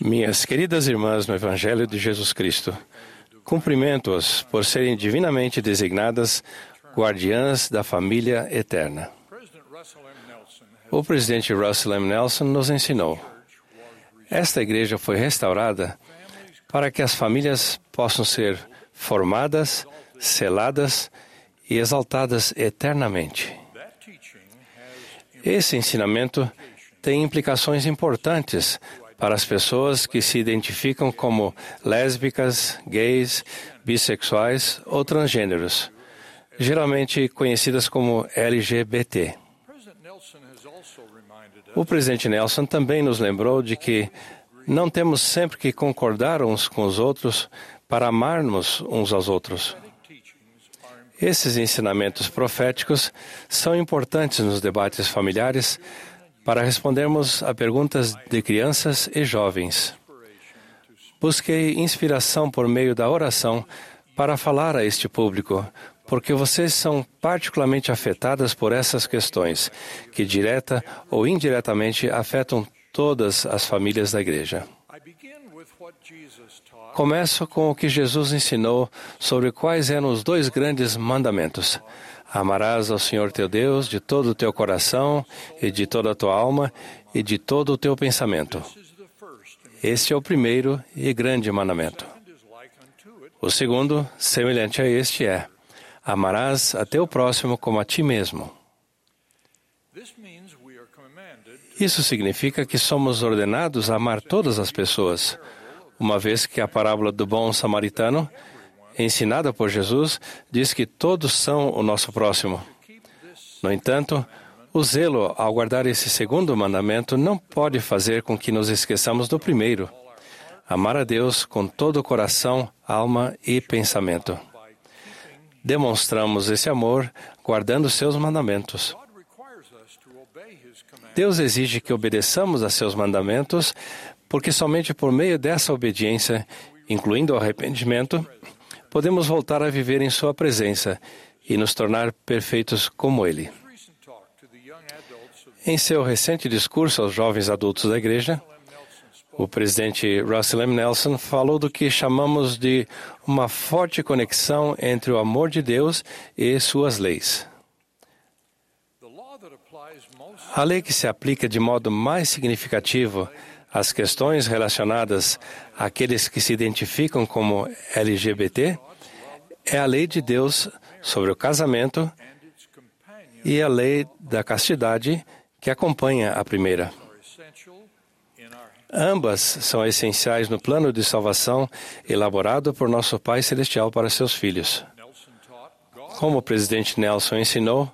Minhas queridas irmãs no Evangelho de Jesus Cristo, cumprimento-as por serem divinamente designadas guardiãs da família eterna. O presidente Russell M. Nelson nos ensinou. Esta igreja foi restaurada para que as famílias possam ser formadas, seladas e exaltadas eternamente. Esse ensinamento tem implicações importantes para as pessoas que se identificam como lésbicas, gays, bissexuais ou transgêneros, geralmente conhecidas como LGBT. O presidente Nelson também nos lembrou de que não temos sempre que concordar uns com os outros para amarmos uns aos outros. Esses ensinamentos proféticos são importantes nos debates familiares para respondermos a perguntas de crianças e jovens. Busquei inspiração por meio da oração para falar a este público, porque vocês são particularmente afetadas por essas questões, que direta ou indiretamente afetam todas as famílias da igreja. Começo com o que Jesus ensinou sobre quais eram os dois grandes mandamentos. Amarás ao Senhor teu Deus de todo o teu coração e de toda a tua alma e de todo o teu pensamento. Este é o primeiro e grande mandamento. O segundo, semelhante a este, é: Amarás a teu próximo como a ti mesmo. Isso significa que somos ordenados a amar todas as pessoas, uma vez que a parábola do bom samaritano ensinada por Jesus, diz que todos são o nosso próximo. No entanto, o zelo ao guardar esse segundo mandamento não pode fazer com que nos esqueçamos do primeiro: amar a Deus com todo o coração, alma e pensamento. Demonstramos esse amor guardando seus mandamentos. Deus exige que obedeçamos a seus mandamentos, porque somente por meio dessa obediência, incluindo o arrependimento, podemos voltar a viver em Sua presença e nos tornar perfeitos como Ele. Em seu recente discurso aos jovens adultos da Igreja, o presidente Russell M. Nelson falou do que chamamos de uma forte conexão entre o amor de Deus e suas leis. A lei que se aplica de modo mais significativo às questões relacionadas àqueles que se identificam como LGBT é a lei de Deus sobre o casamento e a lei da castidade que acompanha a primeira. Ambas são essenciais no plano de salvação elaborado por nosso Pai Celestial para seus filhos. Como o presidente Nelson ensinou,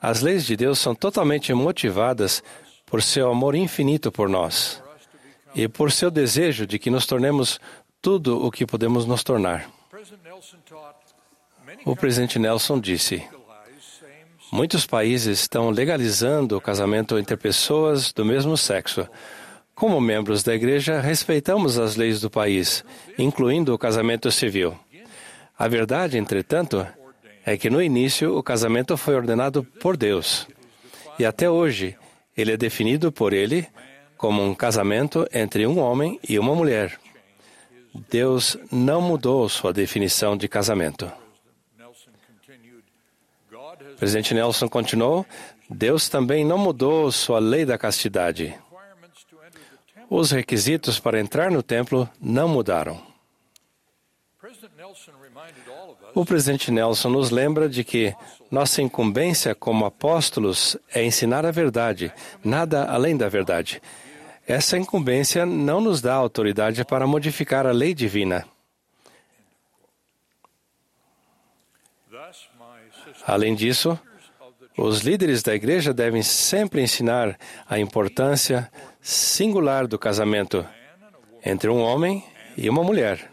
as leis de Deus são totalmente motivadas por seu amor infinito por nós e por seu desejo de que nos tornemos tudo o que podemos nos tornar. O presidente Nelson disse: Muitos países estão legalizando o casamento entre pessoas do mesmo sexo. Como membros da igreja, respeitamos as leis do país, incluindo o casamento civil. A verdade, entretanto, é que no início o casamento foi ordenado por Deus. E até hoje, ele é definido por ele como um casamento entre um homem e uma mulher. Deus não mudou sua definição de casamento. O presidente Nelson continuou: Deus também não mudou sua lei da castidade. Os requisitos para entrar no templo não mudaram. O presidente Nelson nos lembra de que nossa incumbência como apóstolos é ensinar a verdade, nada além da verdade. Essa incumbência não nos dá autoridade para modificar a lei divina. Além disso, os líderes da igreja devem sempre ensinar a importância singular do casamento entre um homem e uma mulher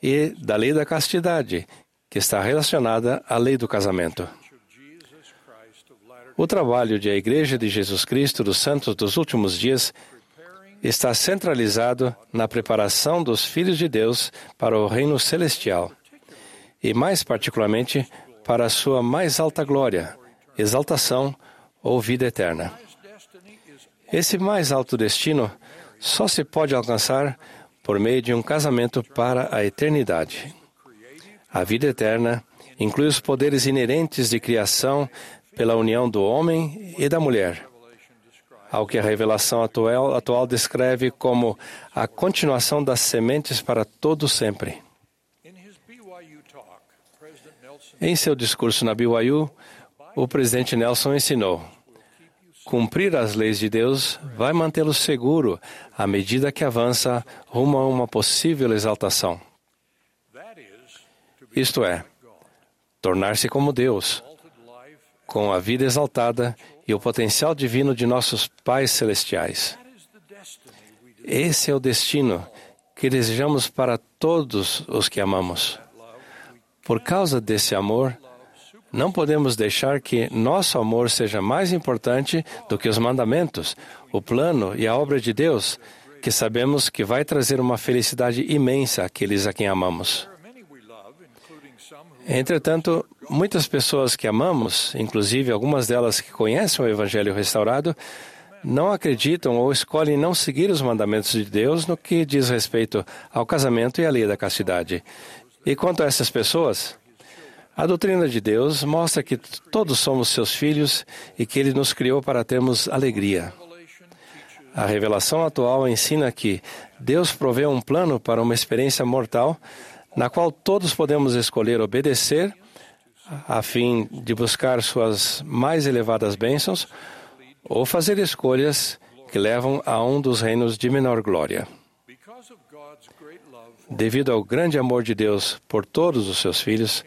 e da lei da castidade, que está relacionada à lei do casamento. O trabalho de a Igreja de Jesus Cristo dos Santos dos Últimos Dias está centralizado na preparação dos filhos de Deus para o reino celestial e, mais particularmente, para a sua mais alta glória, exaltação ou vida eterna. Esse mais alto destino só se pode alcançar por meio de um casamento para a eternidade. A vida eterna inclui os poderes inerentes de criação pela união do homem e da mulher, ao que a revelação atual, atual descreve como a continuação das sementes para todo sempre. Em seu discurso na BYU, o presidente Nelson ensinou: cumprir as leis de Deus vai mantê-lo seguro à medida que avança rumo a uma possível exaltação. Isto é, tornar-se como Deus, com a vida exaltada e o potencial divino de nossos pais celestiais. Esse é o destino que desejamos para todos os que amamos. Por causa desse amor, não podemos deixar que nosso amor seja mais importante do que os mandamentos, o plano e a obra de Deus, que sabemos que vai trazer uma felicidade imensa àqueles a quem amamos. Entretanto, muitas pessoas que amamos, inclusive algumas delas que conhecem o Evangelho restaurado, não acreditam ou escolhem não seguir os mandamentos de Deus no que diz respeito ao casamento e à lei da castidade. E quanto a essas pessoas, a doutrina de Deus mostra que todos somos seus filhos e que ele nos criou para termos alegria. A revelação atual ensina que Deus provê um plano para uma experiência mortal na qual todos podemos escolher obedecer a fim de buscar suas mais elevadas bênçãos ou fazer escolhas que levam a um dos reinos de menor glória. Devido ao grande amor de Deus por todos os seus filhos,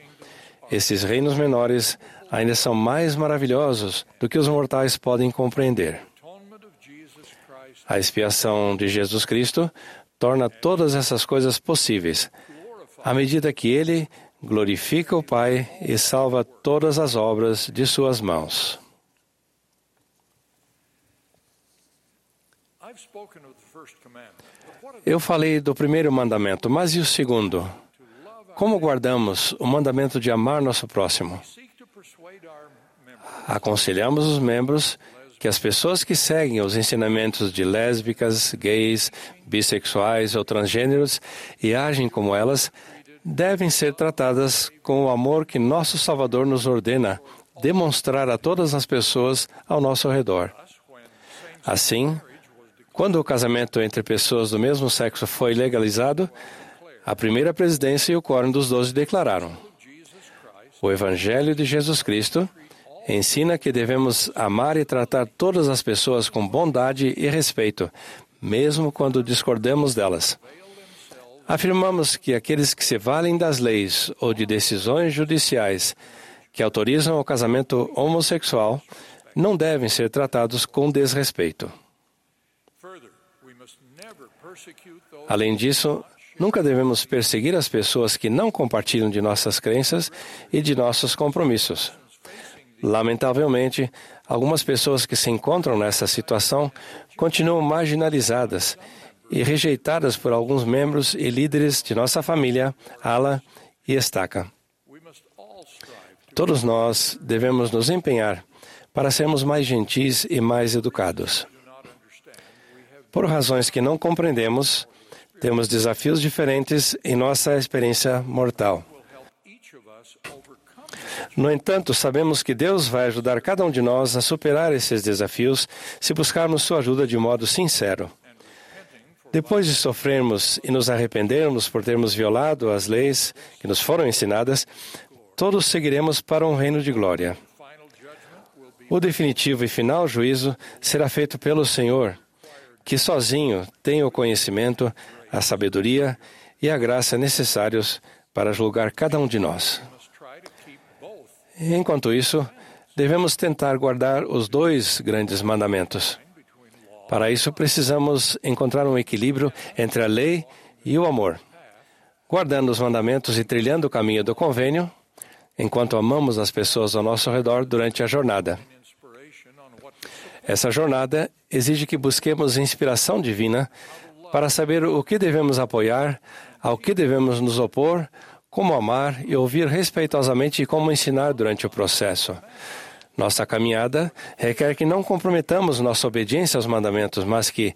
esses reinos menores ainda são mais maravilhosos do que os mortais podem compreender. A expiação de Jesus Cristo torna todas essas coisas possíveis à medida que ele glorifica o Pai e salva todas as obras de suas mãos. Eu falei do primeiro mandamento, mas e o segundo? Como guardamos o mandamento de amar nosso próximo? Aconselhamos os membros que as pessoas que seguem os ensinamentos de lésbicas, gays, bissexuais ou transgêneros e agem como elas devem ser tratadas com o amor que nosso Salvador nos ordena demonstrar a todas as pessoas ao nosso redor. Assim, quando o casamento entre pessoas do mesmo sexo foi legalizado, a primeira presidência e o quórum dos doze declararam: O Evangelho de Jesus Cristo ensina que devemos amar e tratar todas as pessoas com bondade e respeito, mesmo quando discordamos delas. Afirmamos que aqueles que se valem das leis ou de decisões judiciais que autorizam o casamento homossexual não devem ser tratados com desrespeito. Além disso, nunca devemos perseguir as pessoas que não compartilham de nossas crenças e de nossos compromissos. Lamentavelmente, algumas pessoas que se encontram nessa situação continuam marginalizadas e rejeitadas por alguns membros e líderes de nossa família, Ala e Estaca. Todos nós devemos nos empenhar para sermos mais gentis e mais educados. Por razões que não compreendemos, temos desafios diferentes em nossa experiência mortal. No entanto, sabemos que Deus vai ajudar cada um de nós a superar esses desafios se buscarmos sua ajuda de modo sincero. Depois de sofrermos e nos arrependermos por termos violado as leis que nos foram ensinadas, todos seguiremos para um reino de glória. O definitivo e final juízo será feito pelo Senhor, que sozinho tem o conhecimento, a sabedoria e a graça necessários para julgar cada um de nós. Enquanto isso, devemos tentar guardar os dois grandes mandamentos. Para isso, precisamos encontrar um equilíbrio entre a lei e o amor, guardando os mandamentos e trilhando o caminho do convênio, enquanto amamos as pessoas ao nosso redor durante a jornada. Essa jornada exige que busquemos inspiração divina para saber o que devemos apoiar, ao que devemos nos opor, como amar e ouvir respeitosamente e como ensinar durante o processo. Nossa caminhada requer que não comprometamos nossa obediência aos mandamentos, mas que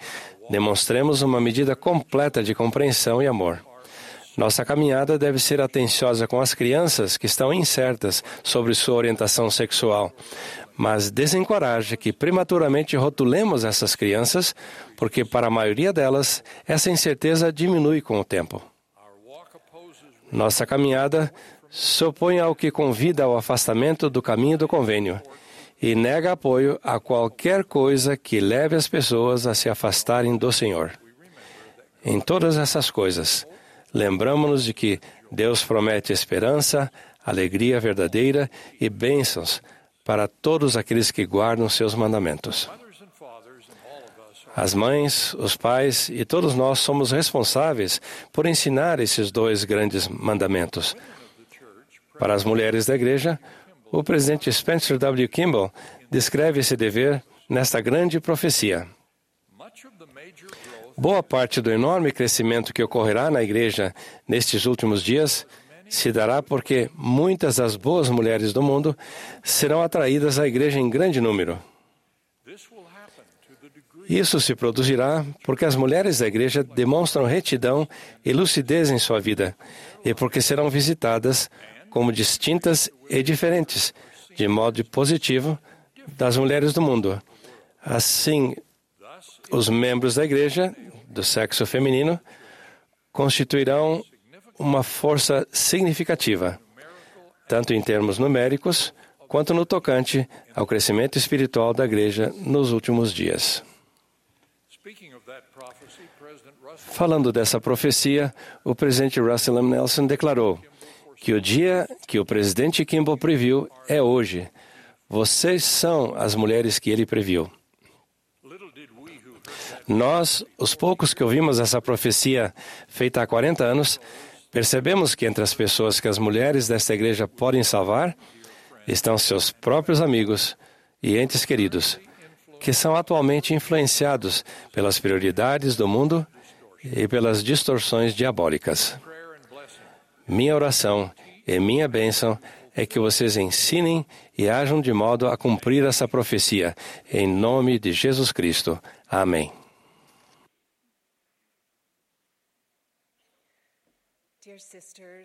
demonstremos uma medida completa de compreensão e amor. Nossa caminhada deve ser atenciosa com as crianças que estão incertas sobre sua orientação sexual, mas desencoraje que prematuramente rotulemos essas crianças, porque para a maioria delas essa incerteza diminui com o tempo. Nossa caminhada se opõe ao que convida ao afastamento do caminho do convênio e nega apoio a qualquer coisa que leve as pessoas a se afastarem do Senhor. Em todas essas coisas, lembramos-nos de que Deus promete esperança, alegria verdadeira e bênçãos para todos aqueles que guardam seus mandamentos. As mães, os pais e todos nós somos responsáveis por ensinar esses dois grandes mandamentos. Para as mulheres da igreja, o presidente Spencer W. Kimball descreve esse dever nesta grande profecia. Boa parte do enorme crescimento que ocorrerá na igreja nestes últimos dias se dará porque muitas das boas mulheres do mundo serão atraídas à igreja em grande número. Isso se produzirá porque as mulheres da igreja demonstram retidão e lucidez em sua vida e porque serão visitadas como distintas e diferentes, de modo positivo, das mulheres do mundo. Assim, os membros da igreja do sexo feminino constituirão uma força significativa, tanto em termos numéricos quanto no tocante ao crescimento espiritual da igreja nos últimos dias. Falando dessa profecia, o presidente Russell M. Nelson declarou que o dia que o presidente Kimball previu é hoje. Vocês são as mulheres que ele previu. Nós, os poucos que ouvimos essa profecia feita há 40 anos, percebemos que entre as pessoas que as mulheres desta igreja podem salvar estão seus próprios amigos e entes queridos, que são atualmente influenciados pelas prioridades do mundo e pelas distorções diabólicas. Minha oração e minha bênção é que vocês ensinem e ajam de modo a cumprir essa profecia. Em nome de Jesus Cristo. Amém.